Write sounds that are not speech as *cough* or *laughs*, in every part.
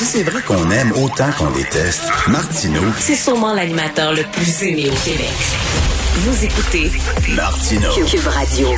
Si c'est vrai qu'on aime autant qu'on déteste, Martineau, C'est sûrement l'animateur le plus aimé au Québec. Vous écoutez Martineau. Cube Radio.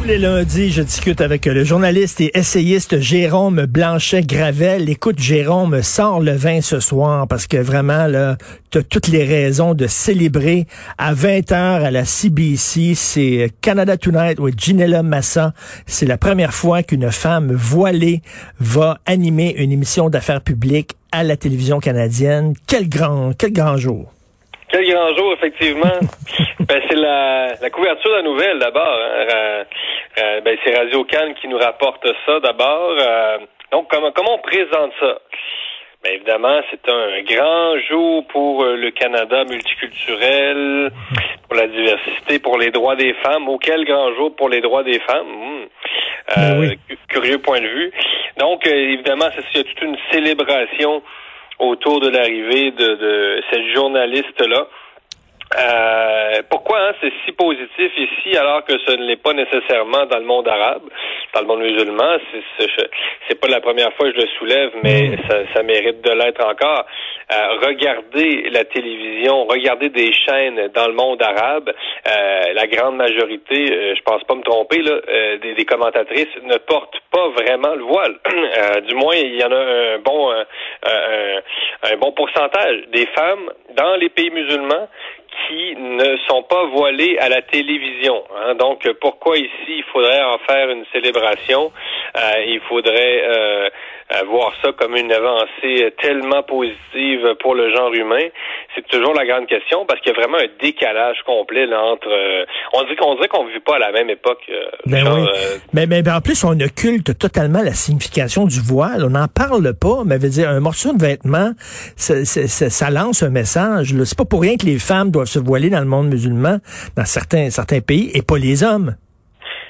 Tous les lundis, je discute avec le journaliste et essayiste Jérôme Blanchet-Gravel. Écoute, Jérôme, sors le vin ce soir parce que vraiment, là, t'as toutes les raisons de célébrer à 20h à la CBC. C'est Canada Tonight with Ginella Massa. C'est la première fois qu'une femme voilée va animer une émission d'affaires publiques à la télévision canadienne. Quel grand, quel grand jour. Quel grand jour, effectivement. *laughs* ben, c'est la, couverture de la nouvelle, d'abord. hein. Euh, ben, c'est Radio Cannes qui nous rapporte ça, d'abord. Euh, donc, comment, comment on présente ça? Ben, évidemment, c'est un grand jour pour euh, le Canada multiculturel, pour la diversité, pour les droits des femmes. Oh, quel grand jour pour les droits des femmes. Hmm. Ben Euh, oui. cu- Curieux point de vue. Donc, euh, évidemment, c'est il y a toute une célébration autour de l'arrivée de, de cette journaliste-là. Euh, pourquoi hein, c'est si positif ici alors que ce ne l'est pas nécessairement dans le monde arabe, dans le monde musulman? C'est, pas la première fois que je le soulève, mais ça, ça mérite de l'être encore. Euh, regardez la télévision, regardez des chaînes dans le monde arabe. euh, la grande majorité, euh, je pense pas me tromper, là, euh, des, des commentatrices ne portent pas vraiment le voile. *clears throat* Euh, du moins, il y en a un bon, un, un bon pourcentage des femmes dans les pays musulmans sont pas voilées à la télévision. hein. Donc, euh, pourquoi ici il faudrait en faire une célébration? Euh, Il faudrait euh, voir ça comme une avancée tellement positive pour le genre humain. C'est toujours la grande question parce qu'il y a vraiment un décalage complet là, entre. euh, on dit qu'on dirait qu'on vit pas à la même époque. euh, Ben genre, oui. Mais, mais ben, en plus, on occulte totalement la signification du voile. On n'en parle pas, mais veut dire, un morceau de vêtement, ça, ça- ça- ça lance un message. C'est pas pour rien que les femmes doivent se voiler dans le monde musulman, dans certains, certains pays, et pas les hommes.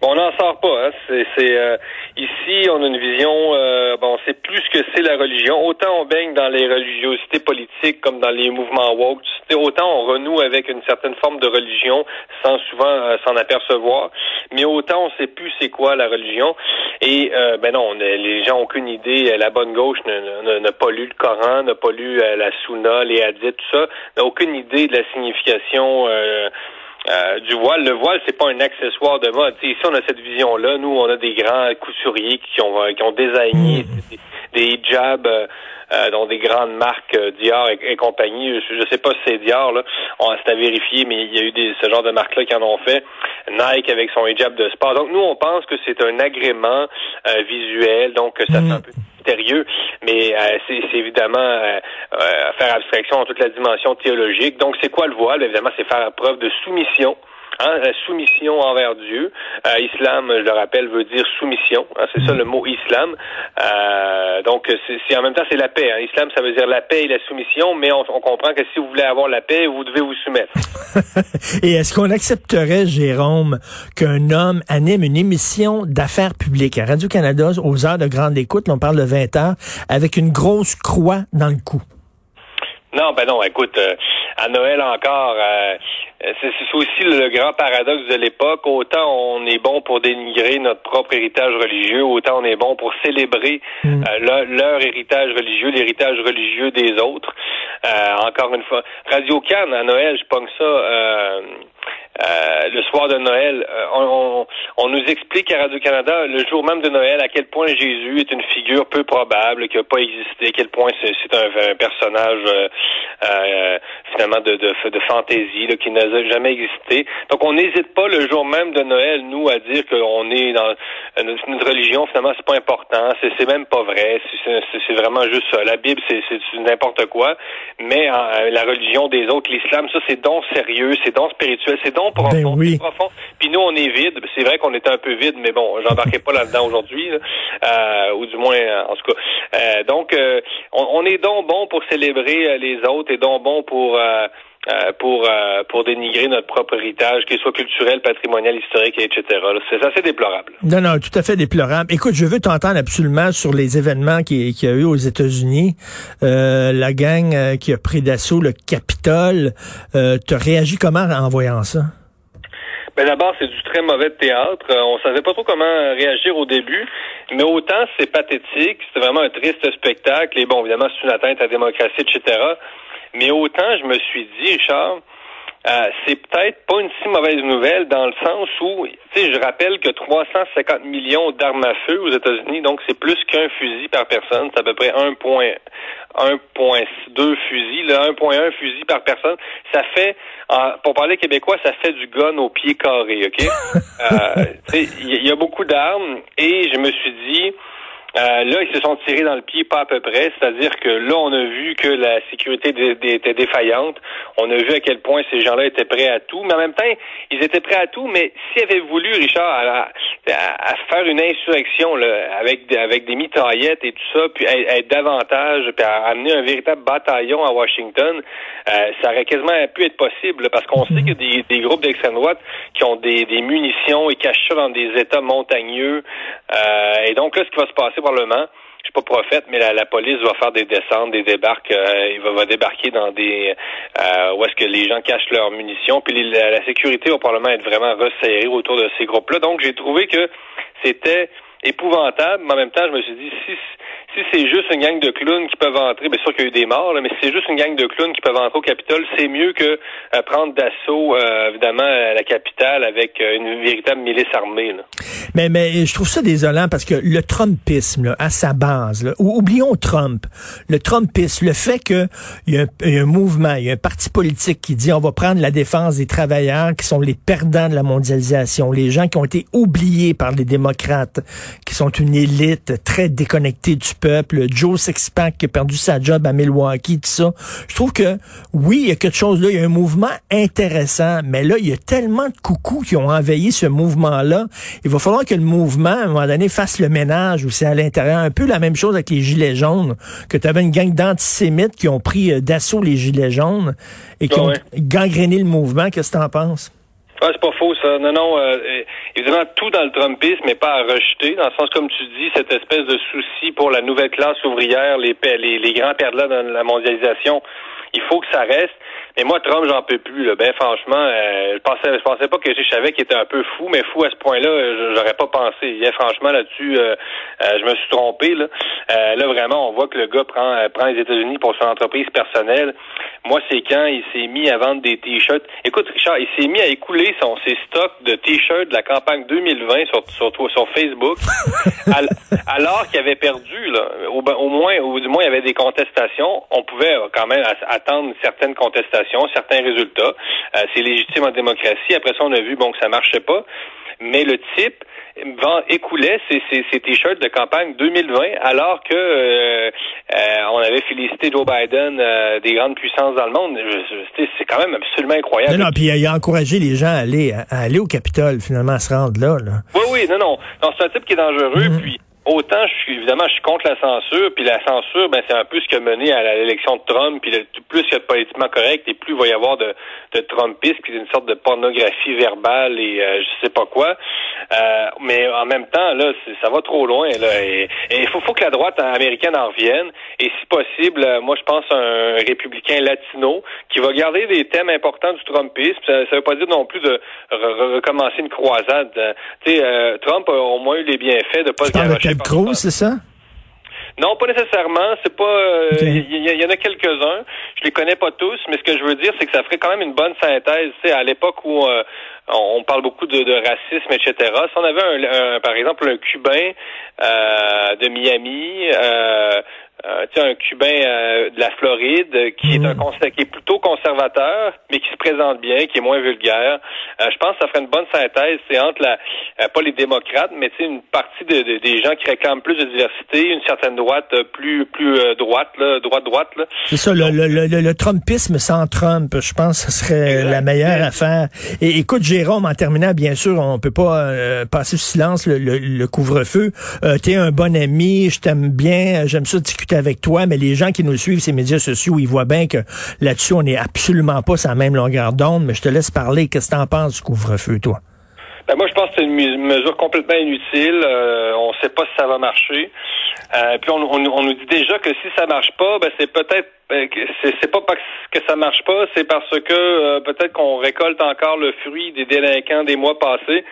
Bon, on n'en sort pas. Hein. C'est, c'est, euh, ici, on a une vision. Euh, bon, c'est plus que c'est la religion. Autant on baigne dans les religiosités politiques comme dans les mouvements woke. Autant on renoue avec une certaine forme de religion sans souvent euh, s'en apercevoir. Mais autant on sait plus c'est quoi la religion. Et euh, ben non, les gens n'ont aucune idée. La bonne gauche n'a pas lu le Coran, n'a pas lu euh, la Sunna, les hadiths, tout ça. N'a aucune idée de la signification. Euh, du voile. Le voile, c'est pas un accessoire de mode. Tu sais, ici, on a cette vision-là. Nous, on a des grands couturiers qui ont euh, qui ont désigné des, des hijabs, euh, euh, dont des grandes marques euh, Dior et, et compagnie. Je, je sais pas si c'est Dior, là. On c'est à vérifier, mais il y a eu des, ce genre de marques-là qui en ont fait. Nike avec son hijab de sport. Donc, nous, on pense que c'est un agrément euh, visuel, donc que ça fait un peu mais euh, c'est c'est évidemment euh, euh, faire abstraction en toute la dimension théologique. Donc, c'est quoi le voile? Évidemment, c'est faire preuve de soumission. Hein, la soumission envers Dieu. Euh, islam, je le rappelle, veut dire soumission. Hein, c'est ça le mot islam. Euh, donc, c'est c'est- en même temps, c'est la paix. Hein. Islam, ça veut dire la paix et la soumission, mais on, on comprend que si vous voulez avoir la paix, vous devez vous soumettre. *laughs* Et est-ce qu'on accepterait, Jérôme, qu'un homme anime une émission d'affaires publiques? À Radio-Canada aux heures de grande écoute, là, on parle de 20 heures, avec une grosse croix dans le cou? Non, ben non, écoute, euh, à Noël encore, euh, c'est c'est aussi le grand paradoxe de l'époque. Autant on est bon pour dénigrer notre propre héritage religieux, autant on est bon pour célébrer euh, leur, leur héritage religieux, l'héritage religieux des autres. Euh, encore une fois, Radio Cannes à Noël, je pogne ça. Euh, le soir de Noël, euh, on, on- nous explique à Radio-Canada, le jour même de Noël, à quel point Jésus est une figure peu probable, qui n'a pas existé, à quel point c'est un, un personnage euh, euh, finalement de, de, de fantaisie, là, qui n'a jamais existé. Donc on n'hésite pas le jour même de Noël, nous, à dire qu'on est dans notre, notre religion, finalement, c'est pas important, c'est même pas vrai, c'est- vraiment juste ça. La Bible, c'est n'importe quoi, mais la religion des autres, l'islam, ça c'est donc sérieux, c'est donc spirituel, c'est donc sont profonds, oui. profonds. Puis nous, on est vide. C'est vrai qu'on était un peu vide, mais bon, j'embarquais pas là-dedans aujourd'hui, là. Euh, ou du moins, euh, en tout cas. Euh, donc, euh, on, on est donc bon pour célébrer euh, les autres et donc bon pour euh, pour euh, pour dénigrer notre propre héritage, qu'il soit culturel, patrimonial, historique, etc. C'est assez déplorable. Non, non, tout à fait déplorable. Écoute, je veux t'entendre absolument sur les événements qu'il qui y a eu aux États-Unis. Euh, la gang euh, qui a pris d'assaut le Capitole. Euh, T'as réagi comment en voyant ça? Ben d'abord, c'est du très mauvais théâtre. Euh, on savait pas trop comment réagir au début, mais autant c'est pathétique, c'est vraiment un triste spectacle. Et bon, évidemment, c'est une atteinte à la démocratie, etc. Mais autant je me suis dit, Richard, euh, c'est peut-être pas une si mauvaise nouvelle dans le sens où, tu sais, je rappelle que 350 millions d'armes à feu aux États-Unis, donc c'est plus qu'un fusil par personne, c'est à peu près 1.2 fusils, là, 1.1 fusil par personne. Ça fait, en- pour parler québécois, ça fait du gun au pied carré, ok? *laughs* euh, tu sais, il y, y a beaucoup d'armes et je me suis dit, euh, là, ils se sont tirés dans le pied, pas à peu près. C'est-à-dire que là, on a vu que la sécurité était défaillante. On a vu à quel point ces gens-là étaient prêts à tout. Mais en même temps, ils étaient prêts à tout. Mais s'ils avaient voulu, Richard, à, à- à faire une insurrection là, avec, des- avec des mitraillettes et tout ça, puis être, davantage, puis à amener un véritable bataillon à Washington, euh, ça aurait quasiment pu être possible. parce qu'on sait qu'il y a des, des groupes d'extrême droite qui ont des, des munitions et cachent ça dans des États montagneux. Euh, et donc là, ce qui va se passer probablement, je suis pas prophète, mais la, police va faire des descentes, des débarques, euh, il va, débarquer dans des euh, où est-ce que les gens cachent leurs munitions, puis la, sécurité va probablement être vraiment resserrée autour de ces groupes-là. Donc j'ai trouvé que c'était épouvantable, mais en même temps, je me suis dit, si, si c'est juste une gang de clowns qui peuvent entrer, bien sûr qu'il y a eu des morts, là, mais si c'est juste une gang de clowns qui peuvent entrer au Capitole, c'est mieux que euh, prendre d'assaut, euh, évidemment, euh, la capitale avec euh, une véritable milice armée. Là. Mais, mais je trouve ça désolant parce que le Trumpisme, là, à sa base, là, ou- oublions Trump, le Trumpisme, le fait qu'il y, a un- y a un mouvement, il y a un parti politique qui dit on va prendre la défense des travailleurs qui sont les perdants de la mondialisation, les gens qui ont été oubliés par les démocrates, qui sont une élite très déconnectée du peuple, Joe Sixpack qui a perdu sa job à Milwaukee, tout ça. Je trouve que oui, il y a quelque chose là, il y a un mouvement intéressant, mais là, il y a tellement de coucous qui ont envahi ce mouvement-là. Il va falloir que le mouvement, à un moment donné, fasse le ménage aussi à l'intérieur. Un peu la même chose avec les Gilets jaunes, que tu avais une gang d'antisémites qui ont pris euh, d'assaut les Gilets jaunes et qui Ah ont ouais. gangréné le mouvement. Qu'est-ce que tu en penses? Ah, c'est pas faux, ça. Non, non, euh, euh, évidemment, tout dans le Trumpisme, mais pas à rejeter, dans le sens, comme tu dis, cette espèce de souci pour la nouvelle classe ouvrière, les, les, les grands perdants dans la mondialisation, il faut que ça reste. Mais moi, Trump, j'en peux plus. Là. Ben, franchement, euh, je pensais, je pensais pas que je savais qu'il était un peu fou, mais fou à ce point-là, j'aurais pas pensé. Et, franchement, là-dessus, euh, euh, je me suis trompé. Là. Euh, là, vraiment, on voit que le gars prend, euh, prend les États-Unis pour son entreprise personnelle. Moi, c'est quand il s'est mis à vendre des t-shirts. Écoute, Richard, il s'est mis à écouler son ses stocks de t-shirts de la campagne 2020 sur sur, sur, Facebook, *laughs* al- alors qu'il avait perdu là. Au, au moins, ou du moins, il y avait des contestations. On pouvait quand même attendre certaines contestations, certains résultats. Euh, c'est légitime en démocratie. Après ça, on a vu bon que ça marchait pas. Mais le type vend, écoulait ses, ses, ses t-shirts de campagne 2020 alors que euh, euh, on avait félicité Joe Biden euh, des grandes puissances dans le monde. C'est- quand même absolument incroyable. Non, non, puis il a encouragé les gens à aller, à, aller au Capitole, finalement, à se rendre là. là. Oui, oui, non, non. non c'est un type qui est dangereux, puis autant je suis évidemment je suis contre la censure, puis la censure, ben c'est un peu ce qui a mené à l'élection de Trump, puis le- plus il y a de politiquement correct, et plus il va y avoir de, de Trumpisme, puis une sorte de pornographie verbale et euh, je sais pas quoi. Euh, mais en même temps, là, ça va trop loin, là. Et il faut, faut que la droite américaine en revienne. Et si possible, euh, moi je pense à un républicain latino qui va garder des thèmes importants du Trumpisme. Ça, ça veut pas dire non plus de re- re- recommencer une croisade. Euh, Tu sais, euh, Trump a au moins eu les bienfaits de pas se par- Cruz, c'est ça? non, pas nécessairement. C'est pas. euh, Il Ok. y, y en a quelques-uns. Je les connais pas tous, mais ce que je veux dire, c'est que ça ferait quand même une bonne synthèse. Tu sais, à l'époque où euh, on on parle beaucoup de, de racisme, etc. Si on avait, un, un- par exemple, un Cubain euh, de Miami. Euh, tu un Cubain euh, de la Floride euh, qui est un Mm. qui est plutôt conservateur, mais qui se présente bien, qui est moins vulgaire. Euh, je pense que ça ferait une bonne synthèse, c'est entre la euh, pas les démocrates, mais tu sais une partie de, de- des gens qui réclament plus de diversité, une certaine droite euh, plus plus euh, droite, là, droite droite là. C'est ça, le, le, le, le Trumpisme sans Trump, je pense que ce serait Exact. la meilleure affaire. Et écoute, Jérôme, en terminant, bien sûr, on peut pas euh, passer sous silence le, le- le couvre-feu. Euh, T'es un bon ami, je t'aime bien, j'aime ça discuter avec toi, mais les gens qui nous suivent ces médias sociaux, ils voient bien que là-dessus, on n'est absolument pas sur la même longueur d'onde, mais je te laisse parler. Qu'est-ce que t'en penses du couvre-feu, toi? Ben moi, je pense que c'est une mesure complètement inutile. Euh, on ne sait pas si ça va marcher. Euh, puis on, nous dit déjà que si ça marche pas, ben c'est peut-être que c'est, pas parce que ça marche pas, c'est parce que euh, peut-être qu'on récolte encore le fruit des délinquants des mois passés.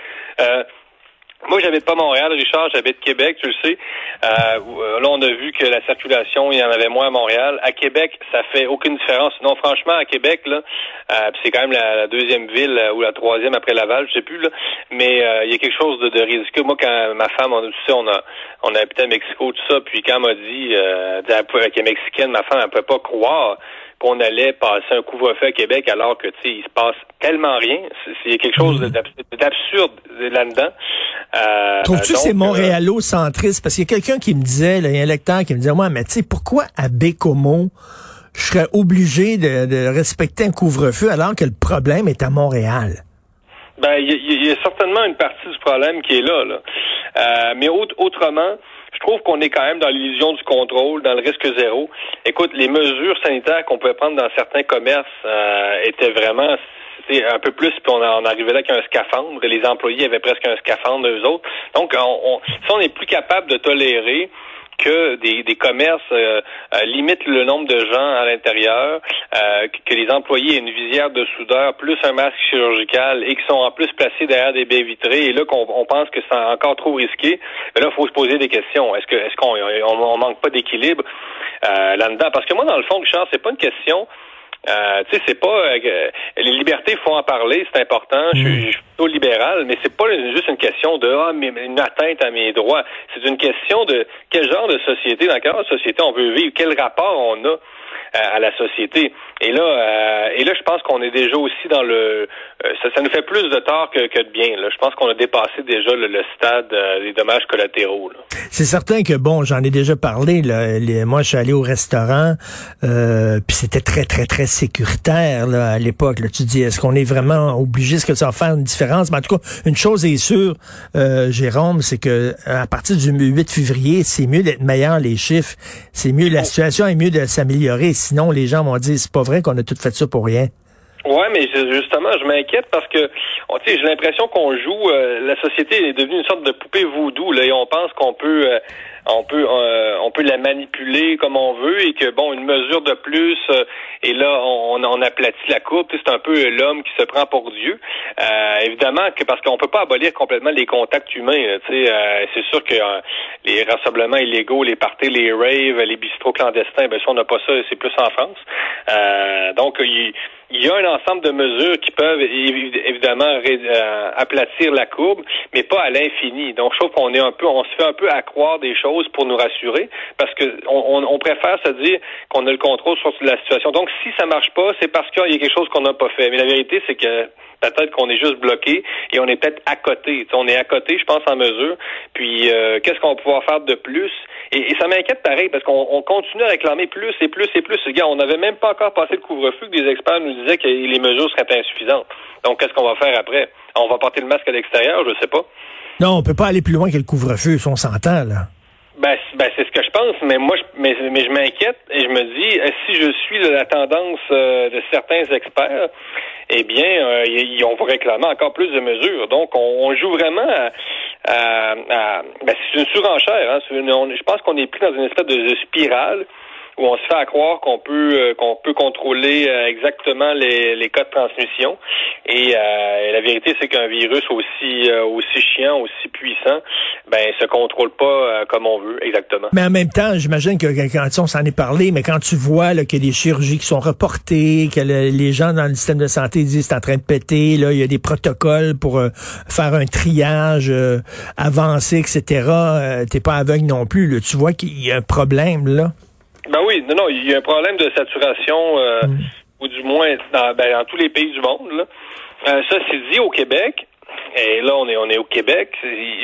Moi, j'habite pas Montréal, Richard, j'habite Québec, tu le sais. Euh, euh, là, on a vu que la circulation, il y en avait moins à Montréal. À Québec, ça fait aucune différence. Non, franchement, à Québec, là, euh, c'est quand même la, deuxième ville euh, ou la troisième après Laval, je sais plus, là. Mais euh, il y a quelque chose de, de. Moi, quand ma femme, on, tu sais, on a, on a habité à Mexico, tout ça, puis quand elle m'a dit, euh, elle est mexicaine, ma femme, elle pouvait pas croire qu'on allait passer un couvre-feu à Québec alors que, tu sais, il se passe tellement rien. C'est, quelque chose d'abs- d'absurde là-dedans. Euh, Trouves-tu c'est euh, montréalo-centriste? Parce qu'il y a quelqu'un qui me disait, là, il y a un lecteur qui me disait, ouais, mais tu sais, pourquoi à Bécomo, je serais obligé de, de respecter un couvre-feu alors que le problème est à Montréal? Ben, il y, y a certainement une partie du problème qui est là. là. Euh, mais autre- autrement, je trouve qu'on est quand même dans l'illusion du contrôle, dans le risque zéro. Écoute, les mesures sanitaires qu'on pouvait prendre dans certains commerces euh, étaient vraiment un peu plus, puis on, en arrivait là avec un scaphandre, et les employés avaient presque un scaphandre eux autres. Donc, on, on, si on n'est plus capable de tolérer que des, des commerces euh, euh, limitent le nombre de gens à l'intérieur, euh, que, les employés aient une visière de soudeur plus un masque chirurgical et qui sont en plus placés derrière des baies vitrées. Et là qu'on on pense que c'est encore trop risqué, là il faut se poser des questions. Est-ce que est-ce qu'on on, on manque pas d'équilibre euh, là-dedans? Parce que moi dans le fond, Richard, c'est pas une question euh, tu sais, c'est pas euh, les libertés, faut en parler, c'est important. Je, suis- je suis plutôt libéral, mais c'est pas juste une question de ah mais une atteinte à mes droits. C'est une question de quel genre de société, dans quelle société on veut vivre, quel rapport on a euh, à la société. Et là, euh, et là, je pense qu'on est déjà aussi dans le, euh, ça, ça nous fait plus de tort que, que de bien. Là. Je pense qu'on a dépassé déjà le, le stade euh, des dommages collatéraux. C'est certain que, bon, j'en ai déjà parlé, là, les- moi, je suis allé au restaurant, euh, puis c'était très, très, très sécuritaire là, à l'époque. Tu dis, est-ce qu'on est vraiment obligé, est-ce que ça va faire une différence? Mais en tout cas, une chose est sûre, euh, Jérôme, c'est que à partir du 8 février, c'est mieux d'être meilleur les chiffres. C'est mieux, la situation est mieux de s'améliorer. Sinon, les gens vont dire, c'est pas vrai qu'on a tout fait ça pour rien. Ouais, mais justement, je m'inquiète parce que, tu sais, j'ai l'impression qu'on joue. euh, la société est devenue une sorte de poupée voodoo. Là, et on pense qu'on peut, euh, on peut, euh, on peut la manipuler comme on veut et que bon, une mesure de plus euh, et là, on, on aplatit la courbe. C'est un peu l'homme qui se prend pour Dieu. Euh, évidemment que parce qu'on peut pas abolir complètement les contacts humains. Tu sais, euh, c'est sûr que euh, les rassemblements illégaux, les parties, les raves, les bistrots clandestins, ben ça, on n'a pas ça. C'est plus en France. Euh, donc, il il y a un ensemble de mesures qui peuvent évi- évidemment euh, aplatir la courbe, mais pas à l'infini. Donc, je trouve qu'on est un peu, on se fait un peu accroire des choses pour nous rassurer, parce que on, on- préfère se dire qu'on a le contrôle sur la situation. Donc, si ça marche pas, c'est parce qu'il y a quelque chose qu'on n'a pas fait. Mais la vérité, c'est que peut-être qu'on est juste bloqué et on est peut-être à côté. On est à côté, je pense, en mesure. Puis, euh, qu'est-ce qu'on va pouvoir faire de plus? Et, ça m'inquiète pareil, parce qu'on on continue à réclamer plus et plus et plus. Gars, on n'avait même pas encore passé le couvre-feu que des experts nous disaient que les mesures seraient insuffisantes. Donc, qu'est-ce qu'on va faire après? On va porter le masque à l'extérieur, je sais pas. Non, on peut pas aller plus loin que le couvre-feu, si on s'entend, là. Ben, ben, c'est ce que je pense, mais moi, je, mais, mais je m'inquiète et je me dis, euh, si je suis de la tendance euh, de certains experts, eh bien, euh, ils- on va réclamer encore plus de mesures. Donc, on, on joue vraiment à, à- à- ben, c'est une surenchère. Hein, je pense qu'on est pris dans une espèce de spirale où on se fait à croire qu'on peut euh, qu'on peut contrôler euh, exactement les, les cas de transmission. Et, euh, la vérité, c'est qu'un virus aussi aussi chiant, aussi puissant, ben se contrôle pas comme on veut exactement. Mais en même temps, j'imagine que quand on s'en est parlé, mais quand tu vois là, qu'il des chirurgies qui sont reportées, que le- les gens dans le système de santé disent c'est en train de péter, là, il y a des protocoles pour faire un triage avancé, etc. T'es pas aveugle non plus. Là. Tu vois qu'il y a un problème là. Oui, non, non, il y a un problème de saturation, euh, Mm. ou du moins dans, ben, dans tous les pays du monde. Là. Euh, ça, c'est dit au Québec, et là, on est, on est au Québec,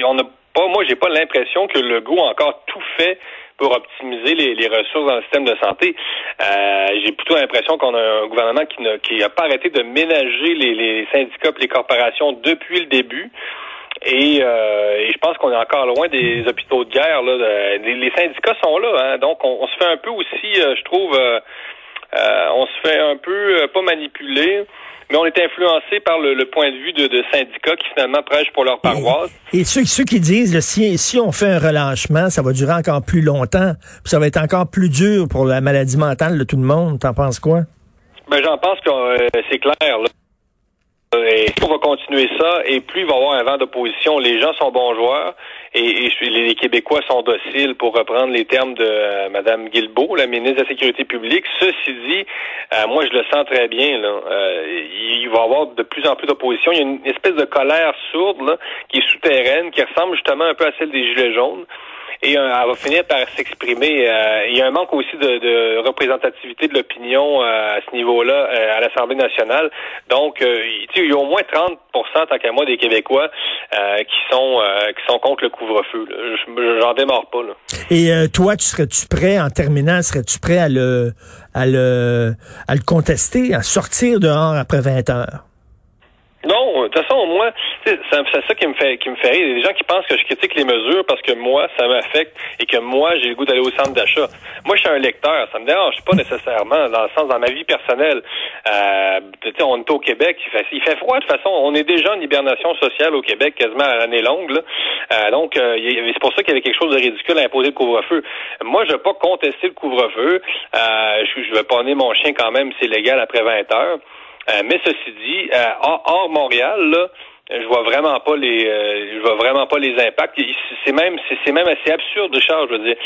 on a pas, moi, j'ai pas l'impression que le goût a encore tout fait pour optimiser les, les ressources dans le système de santé. Euh, j'ai plutôt l'impression qu'on a un gouvernement qui n'a qui a pas arrêté de ménager les, les syndicats et les corporations depuis le début. Et, euh, et je pense qu'on est encore loin des hôpitaux de guerre. Là, les, les syndicats sont là, hein, donc on, on se fait un peu aussi, euh, je trouve, euh, euh, on se fait un peu euh, pas manipuler, mais on est influencé par le, le point de vue de, de syndicats qui finalement prêchent pour leur paroisse. Et ceux, ceux qui disent, là, si, si on fait un relâchement, ça va durer encore plus longtemps, puis ça va être encore plus dur pour la maladie mentale de tout le monde. T'en penses quoi? Ben j'en pense que euh, c'est clair. Là. Et on va continuer ça, et plus il va y avoir un vent d'opposition. Les gens sont bons joueurs, et, les Québécois sont dociles, pour reprendre les termes de euh, Mme Guilbeault, la ministre de la Sécurité publique. Ceci dit, euh, moi, je le sens très bien. Là. Euh, il va y avoir de plus en plus d'opposition. Il y a une espèce de colère sourde là, qui est souterraine, qui ressemble justement un peu à celle des Gilets jaunes. Et euh, elle va finir par s'exprimer. Euh, il y a un manque aussi de, de représentativité de l'opinion euh, à ce niveau-là euh, à l'Assemblée nationale. Donc, euh, il y a au moins 30% tant qu'à moi, des Québécois euh, qui sont qui sont contre le couvre-feu. J'en démarre pas. Là. Et toi, tu serais-tu prêt, en terminant, serais-tu prêt à le, à le, à le contester, à sortir dehors après 20 heures? Non, de toute façon, moi, c'est ça qui me fait qui me fait rire. Il y a des gens qui pensent que je critique les mesures parce que moi, ça m'affecte et que moi, j'ai le goût d'aller au centre d'achat. Moi, je suis un lecteur. Ça me dérange pas nécessairement, dans le sens, dans ma vie personnelle. Euh, on est au Québec. Il fait, il fait froid, de toute façon. On est déjà en hibernation sociale au Québec, quasiment à l'année longue. Là. Euh, donc, euh, c'est pour ça qu'il y avait quelque chose de ridicule à imposer le couvre-feu. Moi, je vais pas contester le couvre-feu. Euh, je, je vais pas mon chien quand même, c'est légal après 20 heures. Euh, mais ceci dit, euh, hors, Montréal, là, je vois vraiment pas les, euh, je vois vraiment pas les impacts. C'est même, c'est même assez absurde, Richard. Je veux dire,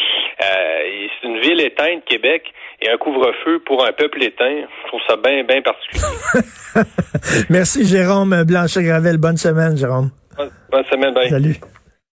euh, c'est une ville éteinte, Québec, et un couvre-feu pour un peuple éteint. Je trouve ça bien, bien particulier. *laughs* Merci, Jérôme Blanchet-Gravel. Bonne semaine, Jérôme. bonne, bonne semaine, bye. Salut.